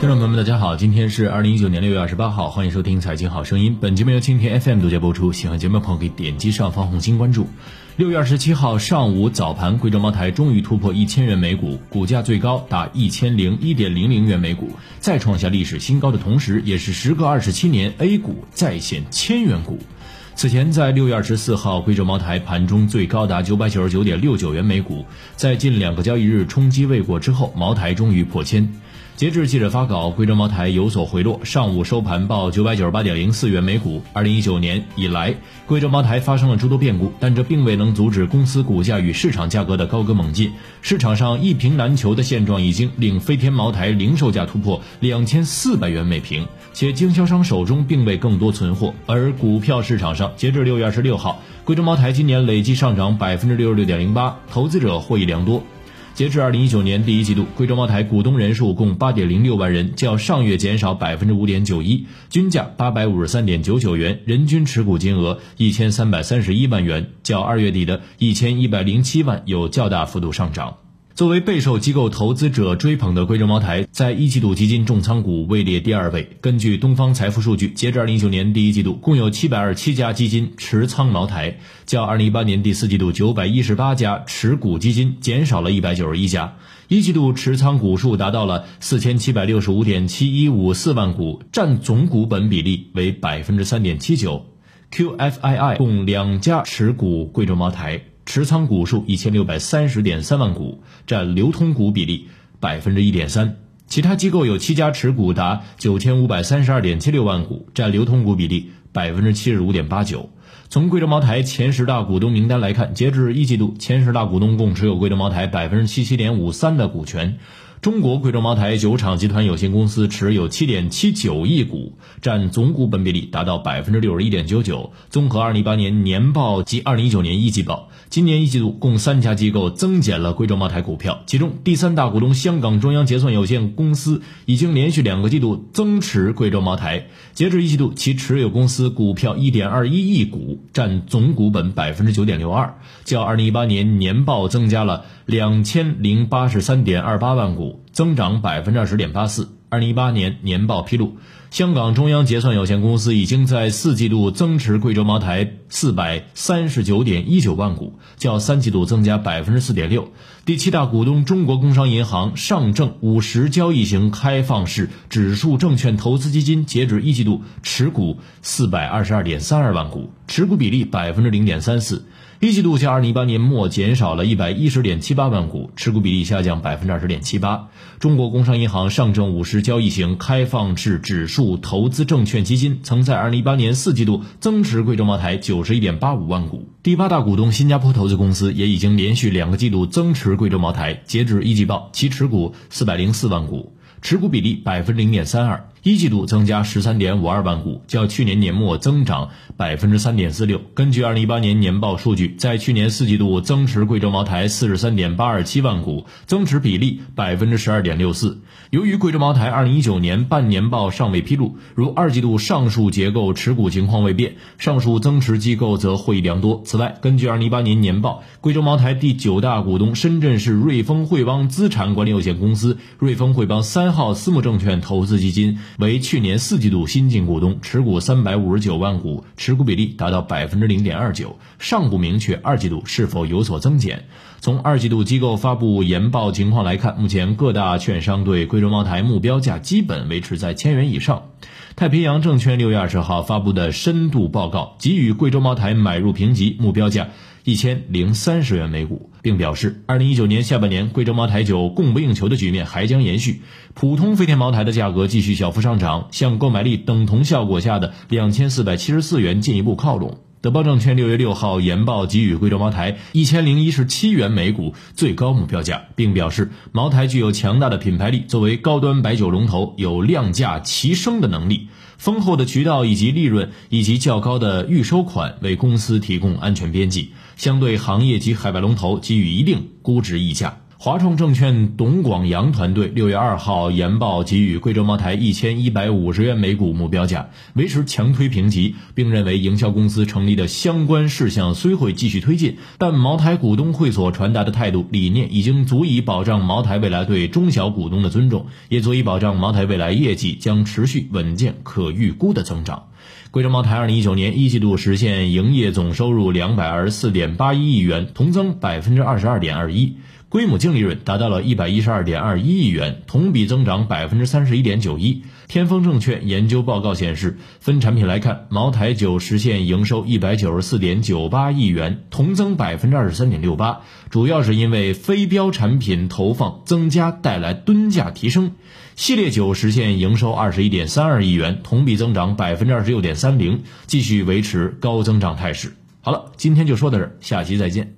听众朋友们，大家好，今天是二零一九年六月二十八号，欢迎收听《财经好声音》。本节目由蜻蜓 FM 独家播出。喜欢节目的朋友可以点击上方红心关注。六月二十七号上午早盘，贵州茅台终于突破一千元每股，股价最高达一千零一点零零元每股，再创下历史新高。的同时，也是时隔二十七年 A 股再现千元股。此前，在六月二十四号，贵州茅台盘中最高达九百九十九点六九元每股，在近两个交易日冲击未果之后，茅台终于破千。截至记者发稿，贵州茅台有所回落，上午收盘报九百九十八点零四元每股。二零一九年以来，贵州茅台发生了诸多变故，但这并未能阻止公司股价与市场价格的高歌猛进。市场上一瓶难求的现状已经令飞天茅台零售价突破两千四百元每瓶，且经销商手中并未更多存货。而股票市场上，截至六月二十六号，贵州茅台今年累计上涨百分之六十六点零八，投资者获益良多。截至二零一九年第一季度，贵州茅台股东人数共八点零六万人，较上月减少百分之五点九一，均价八百五十三点九九元，人均持股金额一千三百三十一万元，较二月底的一千一百零七万有较大幅度上涨。作为备受机构投资者追捧的贵州茅台，在一季度基金重仓股位列第二位。根据东方财富数据，截至二零一九年第一季度，共有七百二十七家基金持仓茅台，较二零一八年第四季度九百一十八家持股基金减少了一百九十一家。一季度持仓股数达到了四千七百六十五点七一五四万股，占总股本比例为百分之三点七九。QFII 共两家持股贵州茅台。持仓股数一千六百三十点三万股，占流通股比例百分之一点三。其他机构有七家持股达九千五百三十二点七六万股，占流通股比例百分之七十五点八九。从贵州茅台前十大股东名单来看，截至一季度，前十大股东共持有贵州茅台百分之七七点五三的股权。中国贵州茅台酒厂集团有限公司持有七点七九亿股，占总股本比例达到百分之六十一点九九。综合二零一八年年报及二零一九年一季报，今年一季度共三家机构增减了贵州茅台股票，其中第三大股东香港中央结算有限公司已经连续两个季度增持贵州茅台。截至一季度，其持有公司股票一点二一亿股，股占总股本百分之九点六二，较二零一八年年报增加了两千零八十三点二八万股。增长百分之二十点八四。二零一八年年报披露，香港中央结算有限公司已经在四季度增持贵州茅台四百三十九点一九万股，较三季度增加百分之四点六。第七大股东中国工商银行上证五十交易型开放式指数证券投资基金截止一季度持股四百二十二点三二万股，持股比例百分之零点三四。一季度较二零一八年末减少了一百一十点七八万股，持股比例下降百分之二十点七八。中国工商银行上证五十交易型开放式指数注投资证券基金曾在二零一八年四季度增持贵州茅台九十一点八五万股。第八大股东新加坡投资公司也已经连续两个季度增持贵州茅台，截至一季报，其持股四百零四万股。持股比例百分之零点三二，一季度增加十三点五二万股，较去年年末增长百分之三点四六。根据二零一八年年报数据，在去年四季度增持贵州茅台四十三点八二七万股，增持比例百分之十二点六四。由于贵州茅台二零一九年半年报尚未披露，如二季度上述结构持股情况未变，上述增持机构则获益良多。此外，根据二零一八年年报，贵州茅台第九大股东深圳市瑞丰汇邦资产管理有限公司、瑞丰汇邦三。号私募证券投资基金为去年四季度新进股东，持股三百五十九万股，持股比例达到百分之零点二九，尚不明确二季度是否有所增减。从二季度机构发布研报情况来看，目前各大券商对贵州茅台目标价基本维持在千元以上。太平洋证券六月二十号发布的深度报告给予贵州茅台买入评级目标价。一千零三十元每股，并表示，二零一九年下半年贵州茅台酒供不应求的局面还将延续，普通飞天茅台的价格继续小幅上涨，向购买力等同效果下的两千四百七十四元进一步靠拢。德邦证券六月六号研报给予贵州茅台一千零一十七元每股最高目标价，并表示，茅台具有强大的品牌力，作为高端白酒龙头，有量价齐升的能力。丰厚的渠道以及利润，以及较高的预收款，为公司提供安全边际，相对行业及海外龙头给予一定估值溢价。华创证券董广阳团队六月二号研报给予贵州茅台一千一百五十元每股目标价，维持强推评级，并认为营销公司成立的相关事项虽会继续推进，但茅台股东会所传达的态度理念已经足以保障茅台未来对中小股东的尊重，也足以保障茅台未来业绩将持续稳健可预估的增长。贵州茅台二零一九年一季度实现营业总收入两百二十四点八一亿元，同增百分之二十二点二一。规模净利润达到了一百一十二点二一亿元，同比增长百分之三十一点九一。天风证券研究报告显示，分产品来看，茅台酒实现营收一百九十四点九八亿元，同增百分之二十三点六八，主要是因为非标产品投放增加带来吨价提升。系列酒实现营收二十一点三二亿元，同比增长百分之二十六点三零，继续维持高增长态势。好了，今天就说到这儿，下期再见。